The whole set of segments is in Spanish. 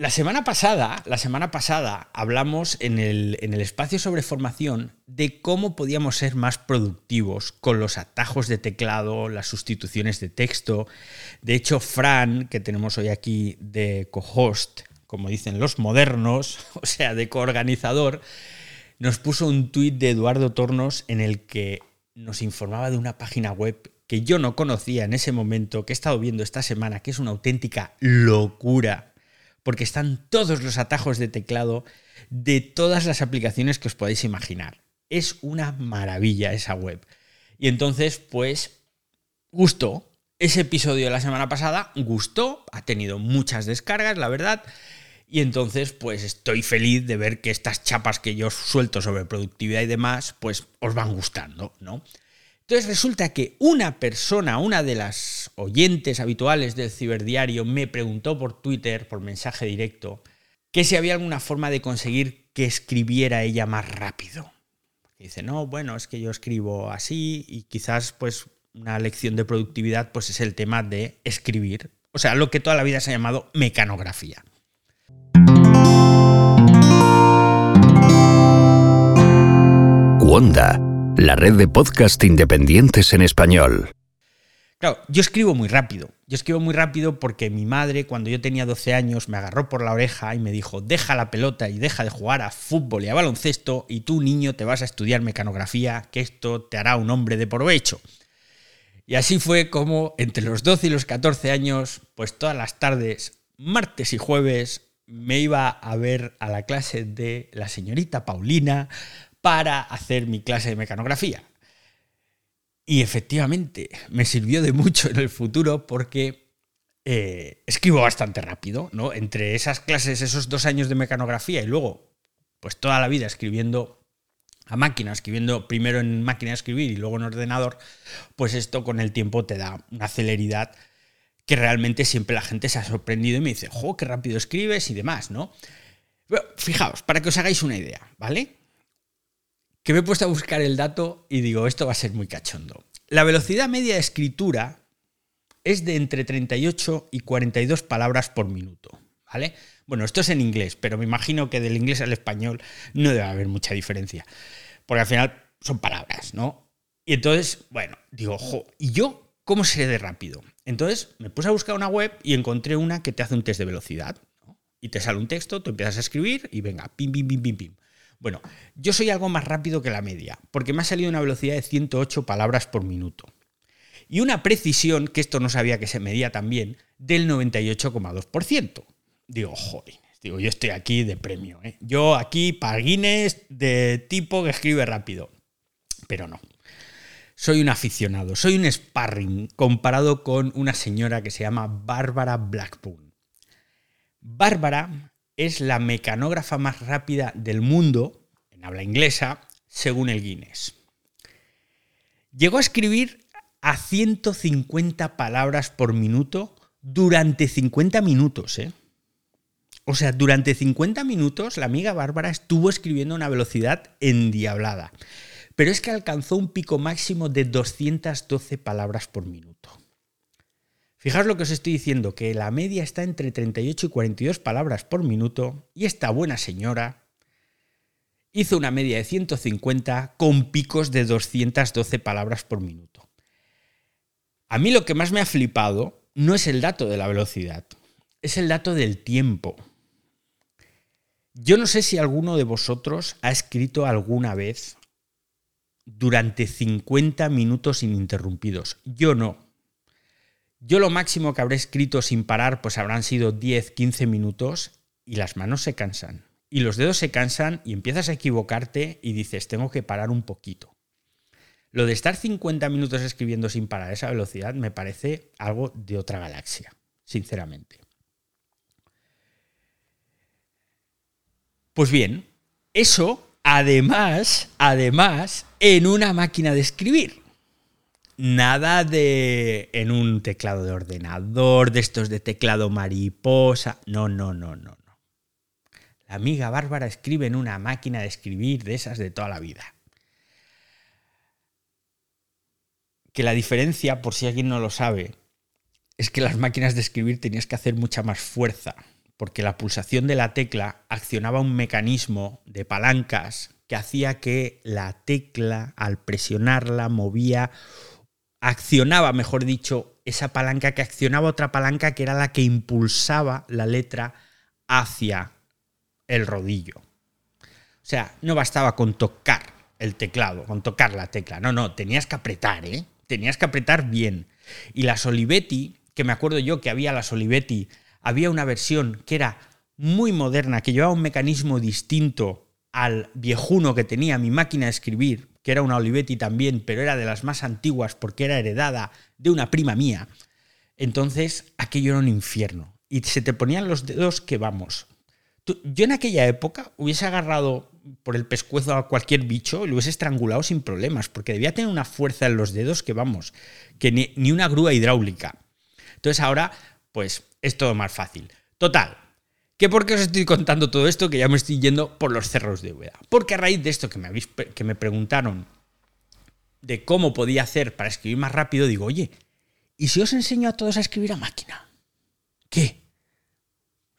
La semana pasada, la semana pasada hablamos en el, en el, espacio sobre formación de cómo podíamos ser más productivos con los atajos de teclado, las sustituciones de texto. De hecho, Fran, que tenemos hoy aquí de co-host, como dicen los modernos, o sea, de coorganizador, nos puso un tuit de Eduardo Tornos en el que nos informaba de una página web que yo no conocía en ese momento, que he estado viendo esta semana, que es una auténtica locura porque están todos los atajos de teclado de todas las aplicaciones que os podáis imaginar. Es una maravilla esa web. Y entonces, pues, gustó. Ese episodio de la semana pasada gustó, ha tenido muchas descargas, la verdad. Y entonces, pues estoy feliz de ver que estas chapas que yo suelto sobre productividad y demás, pues os van gustando, ¿no? Entonces resulta que una persona, una de las oyentes habituales del ciberdiario, me preguntó por Twitter, por mensaje directo, que si había alguna forma de conseguir que escribiera ella más rápido. dice, no, bueno, es que yo escribo así y quizás pues una lección de productividad pues es el tema de escribir. O sea, lo que toda la vida se ha llamado mecanografía. Wanda la red de podcast independientes en español. Claro, yo escribo muy rápido. Yo escribo muy rápido porque mi madre, cuando yo tenía 12 años, me agarró por la oreja y me dijo, deja la pelota y deja de jugar a fútbol y a baloncesto y tú, niño, te vas a estudiar mecanografía, que esto te hará un hombre de provecho. Y así fue como entre los 12 y los 14 años, pues todas las tardes, martes y jueves, me iba a ver a la clase de la señorita Paulina para hacer mi clase de mecanografía. Y efectivamente, me sirvió de mucho en el futuro porque eh, escribo bastante rápido, ¿no? Entre esas clases, esos dos años de mecanografía y luego, pues toda la vida escribiendo a máquina, escribiendo primero en máquina de escribir y luego en ordenador, pues esto con el tiempo te da una celeridad que realmente siempre la gente se ha sorprendido y me dice, ¡jo, qué rápido escribes! y demás, ¿no? Pero fijaos, para que os hagáis una idea, ¿vale? Que me he puesto a buscar el dato y digo, esto va a ser muy cachondo. La velocidad media de escritura es de entre 38 y 42 palabras por minuto, ¿vale? Bueno, esto es en inglés, pero me imagino que del inglés al español no debe haber mucha diferencia, porque al final son palabras, ¿no? Y entonces, bueno, digo, ojo, ¿y yo cómo seré de rápido? Entonces me puse a buscar una web y encontré una que te hace un test de velocidad, Y te sale un texto, tú empiezas a escribir y venga, pim, pim, pim, pim, pim. Bueno, yo soy algo más rápido que la media, porque me ha salido una velocidad de 108 palabras por minuto. Y una precisión, que esto no sabía que se medía también, del 98,2%. Digo, joder, digo, yo estoy aquí de premio. ¿eh? Yo aquí para Guinness de tipo que escribe rápido. Pero no. Soy un aficionado, soy un sparring comparado con una señora que se llama Bárbara Blackburn. Bárbara es la mecanógrafa más rápida del mundo, en habla inglesa, según el Guinness. Llegó a escribir a 150 palabras por minuto durante 50 minutos. ¿eh? O sea, durante 50 minutos la amiga Bárbara estuvo escribiendo a una velocidad endiablada. Pero es que alcanzó un pico máximo de 212 palabras por minuto. Fijaos lo que os estoy diciendo, que la media está entre 38 y 42 palabras por minuto y esta buena señora hizo una media de 150 con picos de 212 palabras por minuto. A mí lo que más me ha flipado no es el dato de la velocidad, es el dato del tiempo. Yo no sé si alguno de vosotros ha escrito alguna vez durante 50 minutos ininterrumpidos. Yo no. Yo lo máximo que habré escrito sin parar pues habrán sido 10, 15 minutos y las manos se cansan. Y los dedos se cansan y empiezas a equivocarte y dices, tengo que parar un poquito. Lo de estar 50 minutos escribiendo sin parar a esa velocidad me parece algo de otra galaxia, sinceramente. Pues bien, eso además, además, en una máquina de escribir nada de en un teclado de ordenador, de estos de teclado mariposa. No, no, no, no, no. La amiga Bárbara escribe en una máquina de escribir de esas de toda la vida. Que la diferencia, por si alguien no lo sabe, es que las máquinas de escribir tenías que hacer mucha más fuerza porque la pulsación de la tecla accionaba un mecanismo de palancas que hacía que la tecla, al presionarla, movía, accionaba, mejor dicho, esa palanca que accionaba otra palanca que era la que impulsaba la letra hacia el rodillo. O sea, no bastaba con tocar el teclado, con tocar la tecla. No, no, tenías que apretar, ¿eh? Tenías que apretar bien. Y la Olivetti, que me acuerdo yo que había la Olivetti había una versión que era muy moderna, que llevaba un mecanismo distinto al viejuno que tenía mi máquina de escribir, que era una Olivetti también, pero era de las más antiguas porque era heredada de una prima mía. Entonces, aquello era un infierno. Y se te ponían los dedos que vamos. yo en aquella época hubiese agarrado por el pescuezo a cualquier bicho y lo hubiese estrangulado sin problemas, porque debía tener una fuerza en los dedos que vamos, que ni, ni una grúa hidráulica. Entonces ahora, pues es todo más fácil. Total, ¿Que por qué os estoy contando todo esto? Que ya me estoy yendo por los cerros de Úbeda. Porque a raíz de esto que me, habéis, que me preguntaron de cómo podía hacer para escribir más rápido, digo, oye, ¿y si os enseño a todos a escribir a máquina? ¿Qué?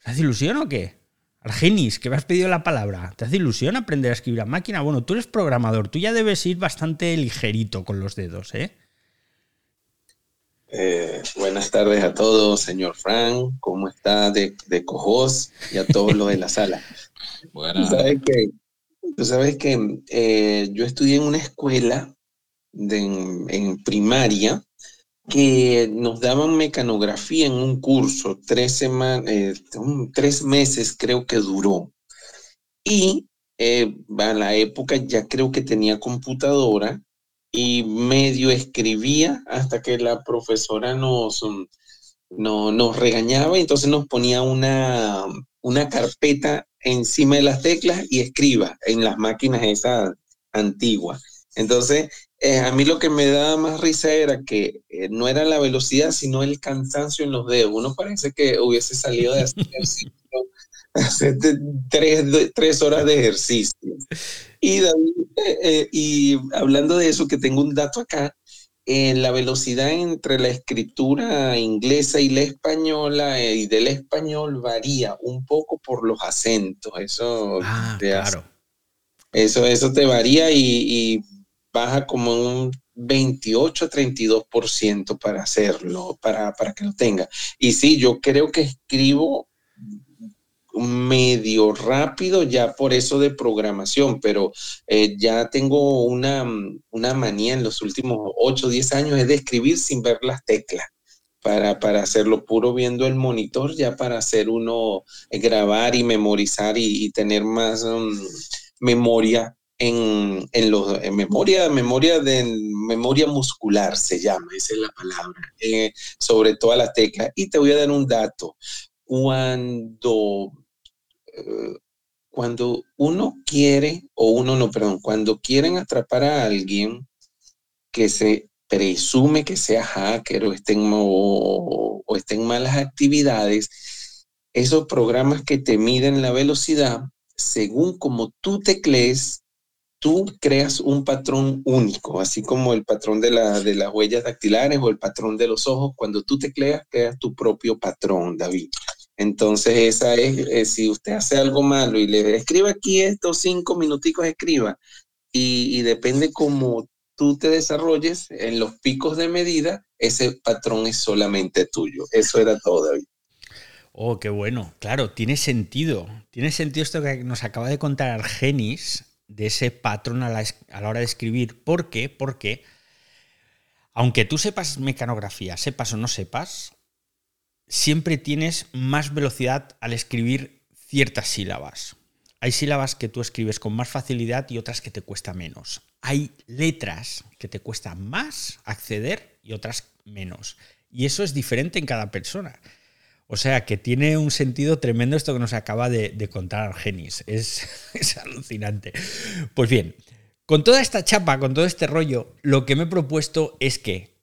¿Os hace ilusión o qué? Argenis, que me has pedido la palabra. ¿Te hace ilusión aprender a escribir a máquina? Bueno, tú eres programador, tú ya debes ir bastante ligerito con los dedos, ¿eh? Eh, buenas tardes a todos, señor Frank. ¿Cómo está de, de Cojos y a todos los de la sala? Bueno. Tú sabes que, tú sabes que eh, yo estudié en una escuela de, en, primaria que nos daban mecanografía en un curso, tres, semanas, eh, tres meses creo que duró. Y a la época ya creo que tenía computadora y medio escribía hasta que la profesora nos, mm, no, nos regañaba y entonces nos ponía una, una carpeta encima de las teclas y escriba en las máquinas esas antiguas. Entonces, eh, a mí lo que me daba más risa era que eh, no era la velocidad, sino el cansancio en los dedos. Uno parece que hubiese salido de hacer hacer tres, tres horas de ejercicio. Y, eh, eh, y hablando de eso, que tengo un dato acá, en la velocidad entre la escritura inglesa y la española eh, y del español varía un poco por los acentos. Eso, ah, claro. eso, eso te varía y, baja como un 28 32% para hacerlo, para, para que lo tenga. Y sí, yo creo que escribo medio rápido ya por eso de programación, pero eh, ya tengo una, una, manía en los últimos 8 o 10 años es de escribir sin ver las teclas. Para, para, hacerlo puro viendo el monitor, ya para hacer uno, eh, grabar y memorizar y, tener más um, memoria en, en, los, memoria, memoria de memoria muscular se llama, esa es la palabra, eh, sobre todas las teclas. Y te voy a dar un dato. Cuando cuando uno quiere, o uno no, perdón, cuando quieren atrapar a alguien que se presume que sea hacker o estén, o, o estén malas actividades, esos programas que te miden la velocidad, según como tú teclees, tú creas un patrón único, así como el patrón de, la, de las huellas dactilares o el patrón de los ojos. Cuando tú tecleas, creas tu propio patrón, David. Entonces, esa es, eh, si usted hace algo malo y le escribe aquí estos cinco minuticos, escriba, y, depende cómo tú te desarrolles en los picos de medida, ese patrón es solamente tuyo. Eso era todo, David. Oh, qué bueno. Claro, tiene sentido. Tiene sentido esto que nos acaba de contar Argenis de ese patrón a la, a la hora de escribir. ¿Por qué? Porque aunque tú sepas mecanografía, sepas o no sepas, siempre tienes más velocidad al escribir ciertas sílabas. Hay sílabas que tú escribes con más facilidad y otras que te cuesta menos. Hay letras que te cuesta más acceder y otras menos. Y eso es diferente en cada persona. O sea que tiene un sentido tremendo esto que nos acaba de, contar Argenis. Es, es alucinante. Pues bien, con toda esta chapa, con todo este rollo, lo que me he propuesto es que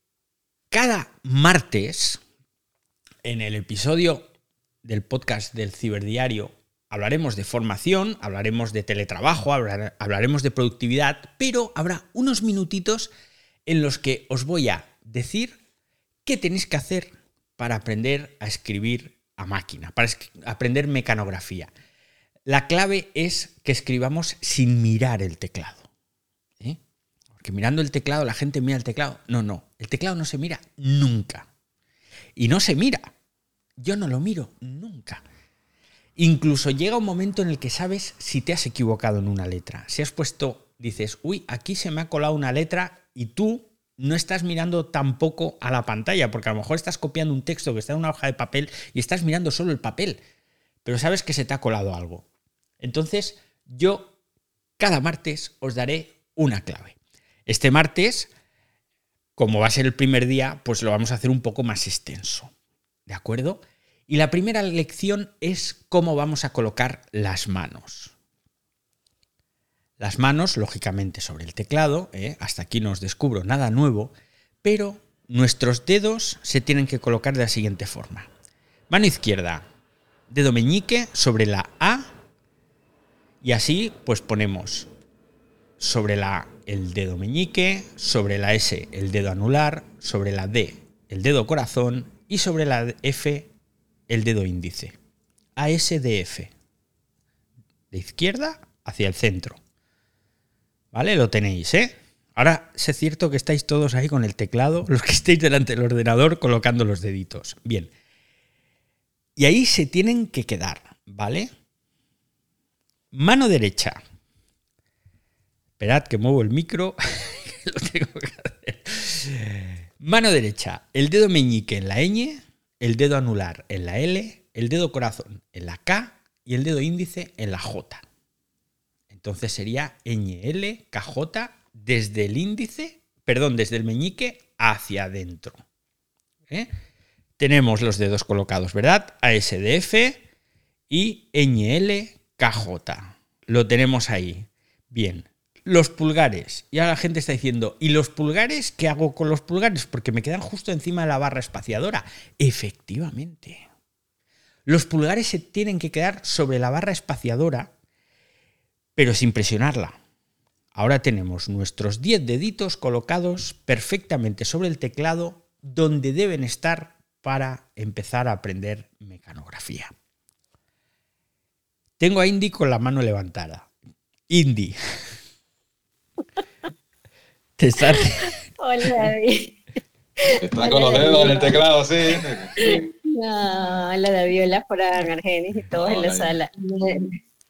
cada martes, en el episodio del podcast del Ciberdiario hablaremos de formación, hablaremos de teletrabajo, hablaremos de productividad, pero habrá unos minutitos en los que os voy a decir qué tenéis que hacer para aprender a escribir a máquina, para aprender mecanografía. La clave es que escribamos sin mirar el teclado. Porque mirando el teclado, la gente mira el teclado. No, no, el teclado no se mira nunca. Y no se mira. Yo no lo miro nunca. Incluso llega un momento en el que sabes si te has equivocado en una letra. Si has puesto, dices, uy, aquí se me ha colado una letra y tú no estás mirando tampoco a la pantalla, porque a lo mejor estás copiando un texto que está en una hoja de papel y estás mirando solo el papel, pero sabes que se te ha colado algo. Entonces, yo cada martes os daré una clave. Este martes, como va a ser el primer día, pues lo vamos a hacer un poco más extenso. ¿De acuerdo? Y la primera lección es cómo vamos a colocar las manos. Las manos, lógicamente, sobre el teclado, ¿eh? hasta aquí no os descubro nada nuevo, pero nuestros dedos se tienen que colocar de la siguiente forma. Mano izquierda, dedo meñique sobre la A y así pues ponemos sobre la el dedo meñique, sobre la S el dedo anular, sobre la D el dedo corazón y sobre la F el dedo índice. ASDF. De izquierda hacia el centro. ¿Vale? Lo tenéis, ¿eh? Ahora es cierto que estáis todos ahí con el teclado, los que estéis delante del ordenador colocando los deditos. Bien. Y ahí se tienen que quedar, ¿vale? Mano derecha. Esperad que muevo el micro. Lo tengo que hacer. Mano derecha. El dedo meñique en la ñ, el dedo anular en la L, el dedo corazón en la K y el dedo índice en la J. Entonces sería ñl, KJ desde el índice, perdón, desde el meñique hacia adentro. ¿eh? Tenemos los dedos colocados, ¿verdad? ASDF y ñl, KJ. Lo tenemos ahí. Bien. Los pulgares. Y ahora la gente está diciendo, ¿y los pulgares? ¿Qué hago con los pulgares? Porque me quedan justo encima de la barra espaciadora. Efectivamente. Los pulgares se tienen que quedar sobre la barra espaciadora pero sin presionarla. Ahora tenemos nuestros 10 deditos colocados perfectamente sobre el teclado donde deben estar para empezar a aprender mecanografía. Tengo a Indy con la mano levantada. Indy. Te. Hola, David. Está con los dedos en el teclado, sí. No, hola, David, hola, por Argenis y todos en la sala.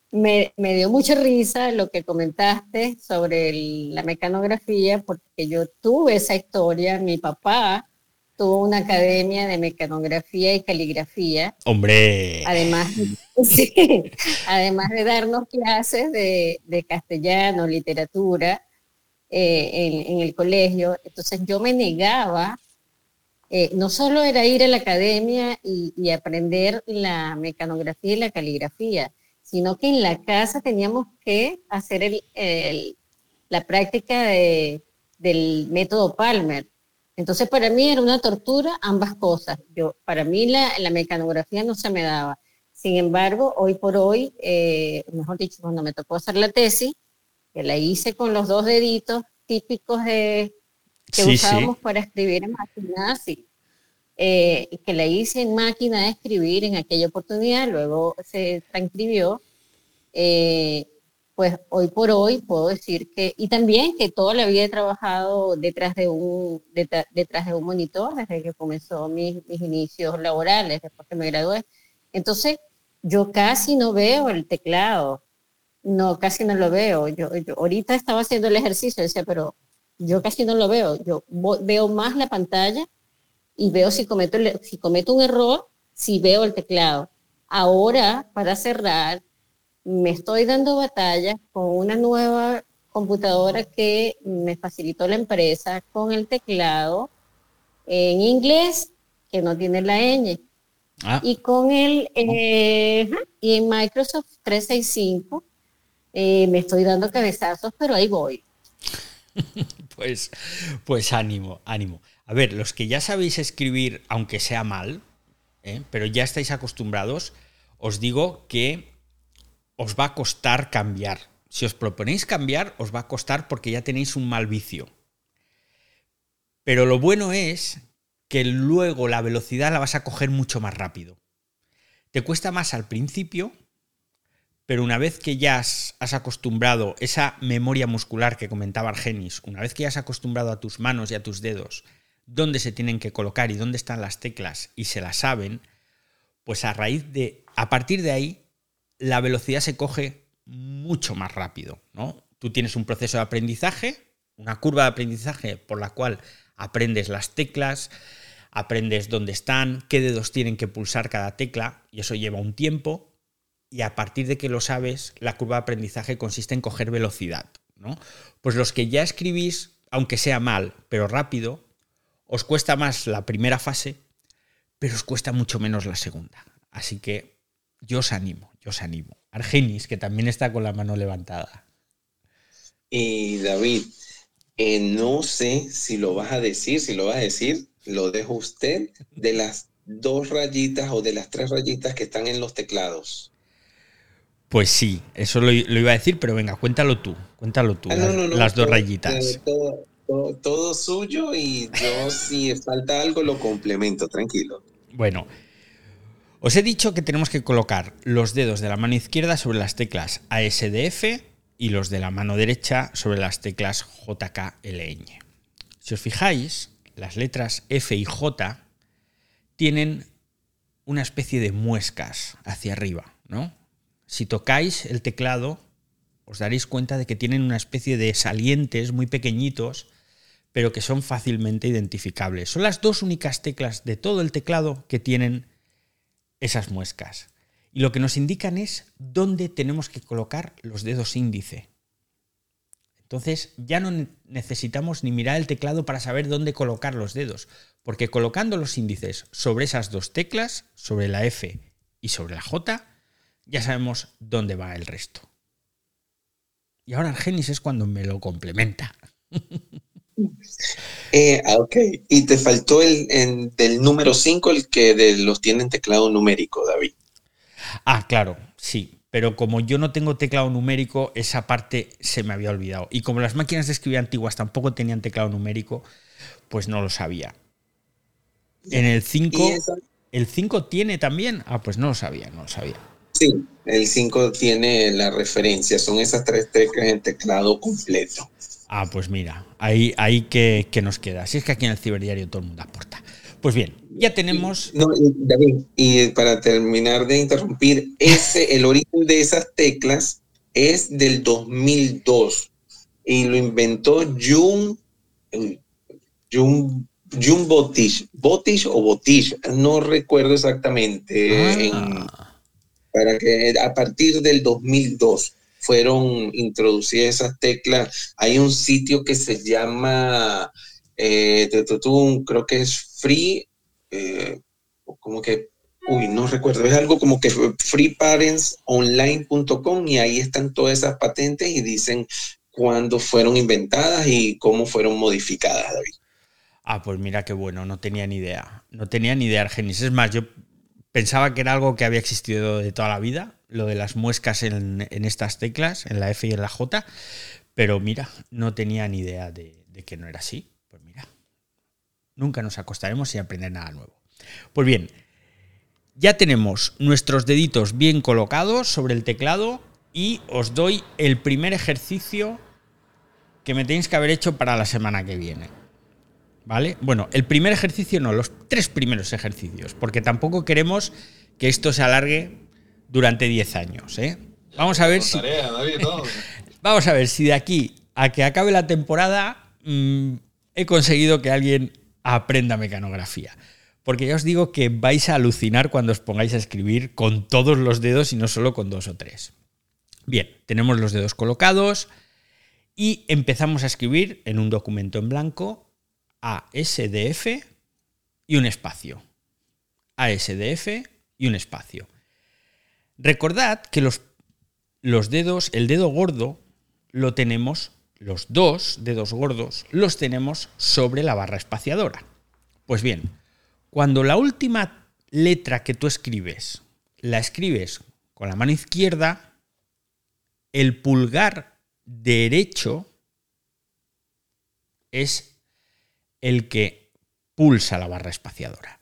Me, dio mucha risa lo que comentaste sobre la mecanografía, porque yo tuve esa historia. Mi papá tuvo una academia de mecanografía y caligrafía. ¡Hombre! Además, además de darnos clases de, castellano, literatura eh, en, el colegio. Entonces yo me negaba eh, no solo era ir a la academia y, aprender la mecanografía y la caligrafía, sino que en la casa teníamos que hacer el, la práctica del método Palmer. Entonces para mí era una tortura ambas cosas. Yo, para mí la, la mecanografía no se me daba. Sin embargo, hoy por hoy, eh, mejor dicho, cuando me tocó hacer la tesis, que la hice con los dos deditos típicos de, que usábamos para escribir en máquina, sí, eh, que la hice en máquina de escribir en aquella oportunidad, luego se transcribió, eh, pues hoy por hoy puedo decir que, y también que toda la vida he trabajado detrás de un, detrás, de un monitor desde que comenzó mis, inicios laborales, después que me gradué. Entonces, yo casi no veo el teclado, no, casi no lo veo. Yo, ahorita estaba haciendo el ejercicio, decía, pero yo casi no lo veo. Yo veo más la pantalla y veo si cometo, si cometo un error, si veo el teclado. Ahora, para cerrar, me estoy dando batalla con una nueva computadora que me facilitó la empresa con el teclado en inglés, que no tiene la ñ. Ah. Y con el, eh, y en Microsoft 365 eh, me estoy dando cabezazos, pero ahí voy. pues, pues ánimo, ánimo. A ver, los que ya sabéis escribir, aunque sea mal, ¿eh? pero ya estáis acostumbrados, os digo que os va a costar cambiar. Si os proponéis cambiar, os va a costar porque ya tenéis un mal vicio. Pero lo bueno es que luego la velocidad la vas a coger mucho más rápido. Te cuesta más al principio, pero una vez que ya has, acostumbrado esa memoria muscular que comentaba Argenis, una vez que ya has acostumbrado a tus manos y a tus dedos dónde se tienen que colocar y dónde están las teclas y se las saben, pues a raíz de, a partir de ahí, la velocidad se coge mucho más rápido, ¿no? Tú tienes un proceso de aprendizaje, una curva de aprendizaje por la cual aprendes las teclas, aprendes dónde están, qué dedos tienen que pulsar cada tecla, y eso lleva un tiempo, y a partir de que lo sabes, la curva de aprendizaje consiste en coger velocidad, ¿no? Pues los que ya escribís, aunque sea mal, pero rápido, os cuesta más la primera fase, pero os cuesta mucho menos la segunda. Así que yo os animo, yo os animo. Argenis, que también está con la mano levantada. Y David, eh, no sé si lo vas a decir, si lo vas a decir, lo dejo usted, de las dos rayitas o de las tres rayitas que están en los teclados. Pues sí, eso lo, iba a decir, pero venga, cuéntalo tú, cuéntalo tú, ah, las, dos rayitas. Todo, suyo y yo si falta algo lo complemento, tranquilo. Bueno, os he dicho que tenemos que colocar los dedos de la mano izquierda sobre las teclas ASDF y los de la mano derecha sobre las teclas JKLN. Si os fijáis, las letras F y J tienen una especie de muescas hacia arriba, ¿no? Si tocáis el teclado, os daréis cuenta de que tienen una especie de salientes muy pequeñitos, pero que son fácilmente identificables. Son las dos únicas teclas de todo el teclado que tienen esas muescas. Y lo que nos indican es dónde tenemos que colocar los dedos índice. Entonces ya no necesitamos ni mirar el teclado para saber dónde colocar los dedos, porque colocando los índices sobre esas dos teclas, sobre la F y sobre la J, ya sabemos dónde va el resto. Y ahora Argenis es cuando me lo complementa. Eh, ah, ok, y te faltó el, del número 5, el que de los tiene en teclado numérico, David. Ah, claro, sí pero como yo no tengo teclado numérico, esa parte se me había olvidado. Y como las máquinas de escribir antiguas tampoco tenían teclado numérico, pues no lo sabía. En el 5, ¿el 5 tiene también? Ah, pues no lo sabía, no lo sabía. Sí, el 5 tiene la referencia, son esas tres teclas en teclado completo. Ah, pues mira, ahí, ahí que, que nos queda. Si es que aquí en el ciberdiario todo el mundo aporta. Pues bien, ya tenemos. No, David, y para terminar de interrumpir, ese, el origen de esas teclas es del 2002 y lo inventó Jun, Jun, Jun Botish, Botish o Botish, no recuerdo exactamente. Ah. Para que a partir del 2002 fueron introducidas esas teclas. Hay un sitio que se llama, eh, creo que es free, eh, como que, uy, no recuerdo, es algo como que freeparentsonline.com y ahí están todas esas patentes y dicen cuándo fueron inventadas y cómo fueron modificadas, David. Ah, pues mira qué bueno, no tenía ni idea. No tenía ni idea, Argenis. Es más, yo pensaba que era algo que había existido de toda la vida, lo de las muescas en, estas teclas, en la F y en la J, pero mira, no tenía ni idea de que no era así. Nunca nos acostaremos sin aprender nada nuevo. Pues bien, ya tenemos nuestros deditos bien colocados sobre el teclado y os doy el primer ejercicio que me tenéis que haber hecho para la semana que viene. ¿Vale? Bueno, el primer ejercicio no, los tres primeros ejercicios, porque tampoco queremos que esto se alargue durante 10 años. ¿eh? Vamos a ver si. Vamos a ver si de aquí a que acabe la temporada mm, he conseguido que alguien aprenda mecanografía. Porque ya os digo que vais a alucinar cuando os pongáis a escribir con todos los dedos y no solo con dos o tres. Bien, tenemos los dedos colocados y empezamos a escribir en un documento en blanco ASDF y un espacio. ASDF y un espacio. Recordad que los, los dedos, el dedo gordo, lo tenemos los dos dedos gordos los tenemos sobre la barra espaciadora. Pues bien, cuando la última letra que tú escribes la escribes con la mano izquierda, el pulgar derecho es el que pulsa la barra espaciadora.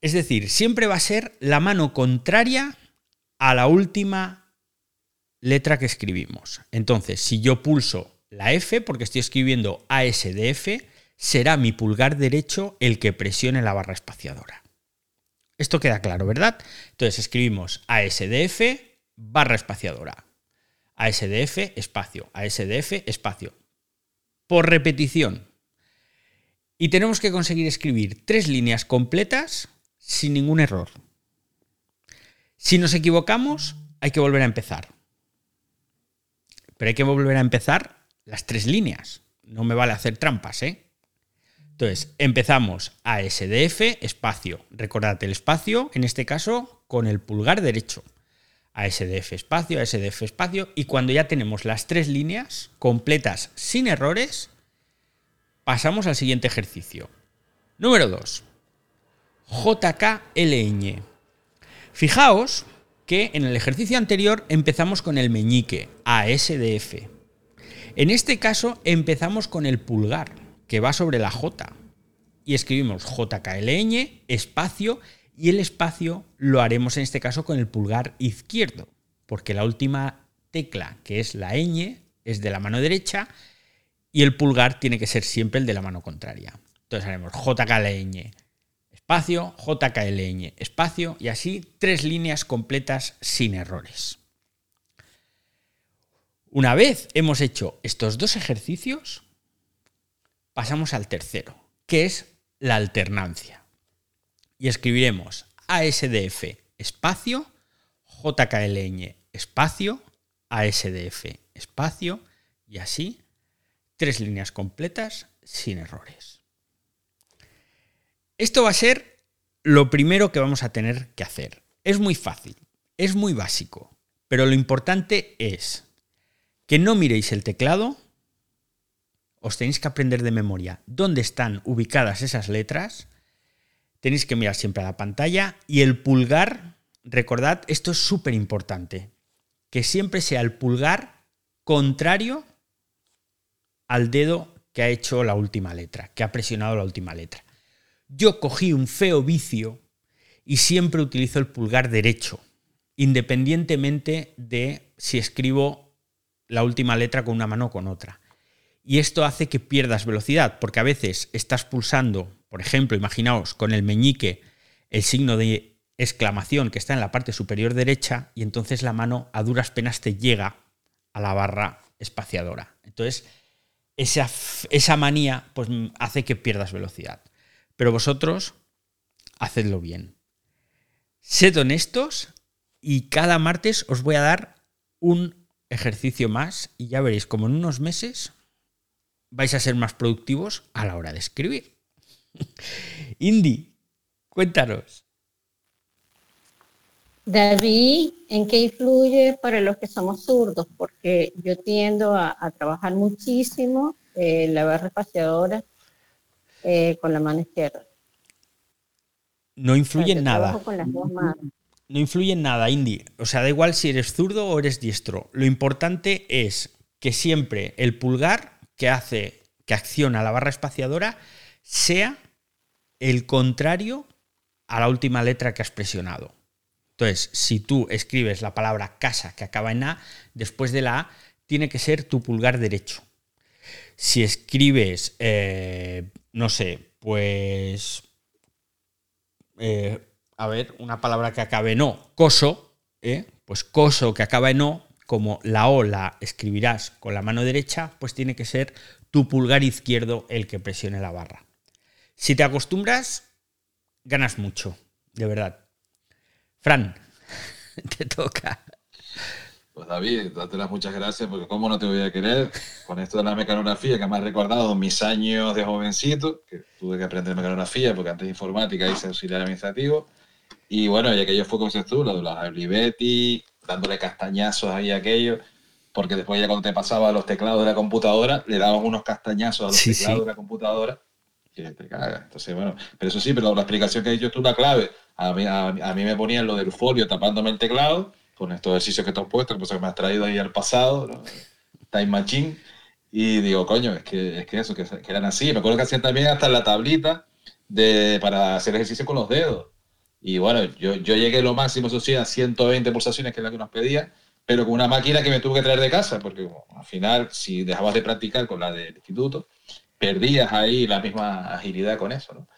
Es decir, siempre va a ser la mano contraria a la última letra que escribimos. Entonces, si yo pulso la F, porque estoy escribiendo ASDF, será mi pulgar derecho el que presione la barra espaciadora. Esto queda claro, ¿verdad? Entonces escribimos ASDF, barra espaciadora. ASDF, espacio. ASDF, espacio. Por repetición. Y tenemos que conseguir escribir tres líneas completas sin ningún error. Si nos equivocamos, hay que volver a empezar. Pero hay que volver a empezar las tres líneas. No me vale hacer trampas, ¿eh? Entonces, empezamos a SDF, espacio. Recordad el espacio, en este caso, con el pulgar derecho. A SDF, espacio, a SDF, espacio. Y cuando ya tenemos las tres líneas completas sin errores, pasamos al siguiente ejercicio. Número 2. JKLN. Fijaos que en el ejercicio anterior empezamos con el meñique, ASDF. En este caso empezamos con el pulgar, que va sobre la J. Y escribimos JKLN, espacio, y el espacio lo haremos en este caso con el pulgar izquierdo, porque la última tecla, que es la ñ, es de la mano derecha, y el pulgar tiene que ser siempre el de la mano contraria. Entonces haremos JKLN, espacio, JKLN, espacio, y así tres líneas completas sin errores. Una vez hemos hecho estos dos ejercicios, pasamos al tercero, que es la alternancia. Y escribiremos ASDF espacio, JKLN espacio, ASDF espacio, y así tres líneas completas sin errores. Esto va a ser lo primero que vamos a tener que hacer. Es muy fácil, es muy básico, pero lo importante es que no miréis el teclado, os tenéis que aprender de memoria dónde están ubicadas esas letras, tenéis que mirar siempre a la pantalla y el pulgar, recordad, esto es súper importante, que siempre sea el pulgar contrario al dedo que ha hecho la última letra, que ha presionado la última letra. Yo cogí un feo vicio y siempre utilizo el pulgar derecho, independientemente de si escribo la última letra con una mano o con otra. Y esto hace que pierdas velocidad, porque a veces estás pulsando, por ejemplo, imaginaos con el meñique el signo de exclamación que está en la parte superior derecha y entonces la mano a duras penas te llega a la barra espaciadora. Entonces, esa, esa manía pues, hace que pierdas velocidad. Pero vosotros, hacedlo bien. Sed honestos y cada martes os voy a dar un ejercicio más y ya veréis como en unos meses vais a ser más productivos a la hora de escribir. Indy, cuéntanos. David, ¿en qué influye para los que somos zurdos? Porque yo tiendo a, trabajar muchísimo eh, la barra espaciadora eh, con la mano izquierda. No influye en nada. Con las dos manos no influye en nada, Indy. O sea, da igual si eres zurdo o eres diestro. Lo importante es que siempre el pulgar que hace, que acciona la barra espaciadora, sea el contrario a la última letra que has presionado. Entonces, si tú escribes la palabra casa que acaba en A, después de la A tiene que ser tu pulgar derecho. Si escribes, eh, no sé, pues eh, a ver, una palabra que acabe en O, coso, ¿eh? pues coso que acaba en O, como la O la escribirás con la mano derecha, pues tiene que ser tu pulgar izquierdo el que presione la barra. Si te acostumbras, ganas mucho, de verdad. Fran, te toca. Pues David, date las muchas gracias porque cómo no te voy a querer con esto de la mecanografía que me ha recordado mis años de jovencito, que tuve que aprender mecanografía porque antes de informática hice auxiliar administrativo y bueno, y aquello fue como dices tú, lo de los Olivetti, dándole castañazos ahí a aquello, porque después ya cuando te pasaba los teclados de la computadora, le dabas unos castañazos a los teclados de la computadora y te caga. Entonces, bueno, pero eso sí, pero la explicación que has dicho tú, la clave, a mí, a, mí me ponían lo del folio tapándome el teclado, con estos ejercicios que te has puesto, que me has traído ahí al pasado, Time Machine, y digo, coño, es que, es que eso, que, eran así. Me acuerdo que hacían también hasta la tablita de, para hacer ejercicio con los dedos Y bueno, yo, yo llegué lo máximo, eso sí, a 120 pulsaciones, que es la que nos pedía, pero con una máquina que me tuve que traer de casa, porque al final, si dejabas de practicar con la del instituto, perdías ahí la misma agilidad con eso, ¿no?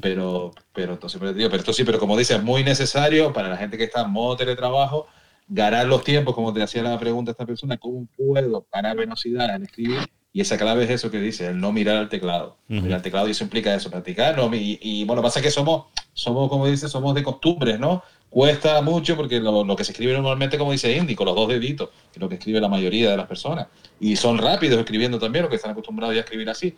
Pero, pero entonces, pero, pero esto sí, pero como dices, es muy necesario para la gente que está en modo teletrabajo ganar los tiempos, como te hacía la pregunta esta persona, ¿cómo puedo ganar velocidad al escribir? Y esa clave es eso que dice, el no mirar al teclado. Mirar al teclado y eso implica eso, practicar. No, y, y, bueno, pasa que somos, somos, como dice, somos de costumbres, ¿no? Cuesta mucho porque lo, lo, que se escribe normalmente, como dice Indy, con los dos deditos, que es lo que escribe la mayoría de las personas. Y son rápidos escribiendo también, los que están acostumbrados ya a escribir así.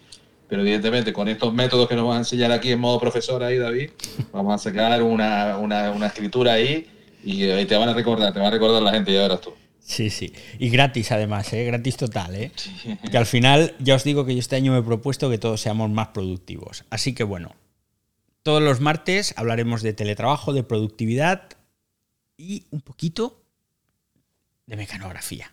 Pero evidentemente con estos métodos que nos vas a enseñar aquí en modo profesor ahí, David, vamos a sacar una, una, una escritura ahí y ahí te van a recordar, te va a recordar la gente, ya verás tú. Sí, sí. Y gratis además, ¿eh? gratis total. ¿eh? Que al final ya os digo que yo este año me he propuesto que todos seamos más productivos. Así que bueno, todos los martes hablaremos de teletrabajo, de productividad y un poquito de mecanografía.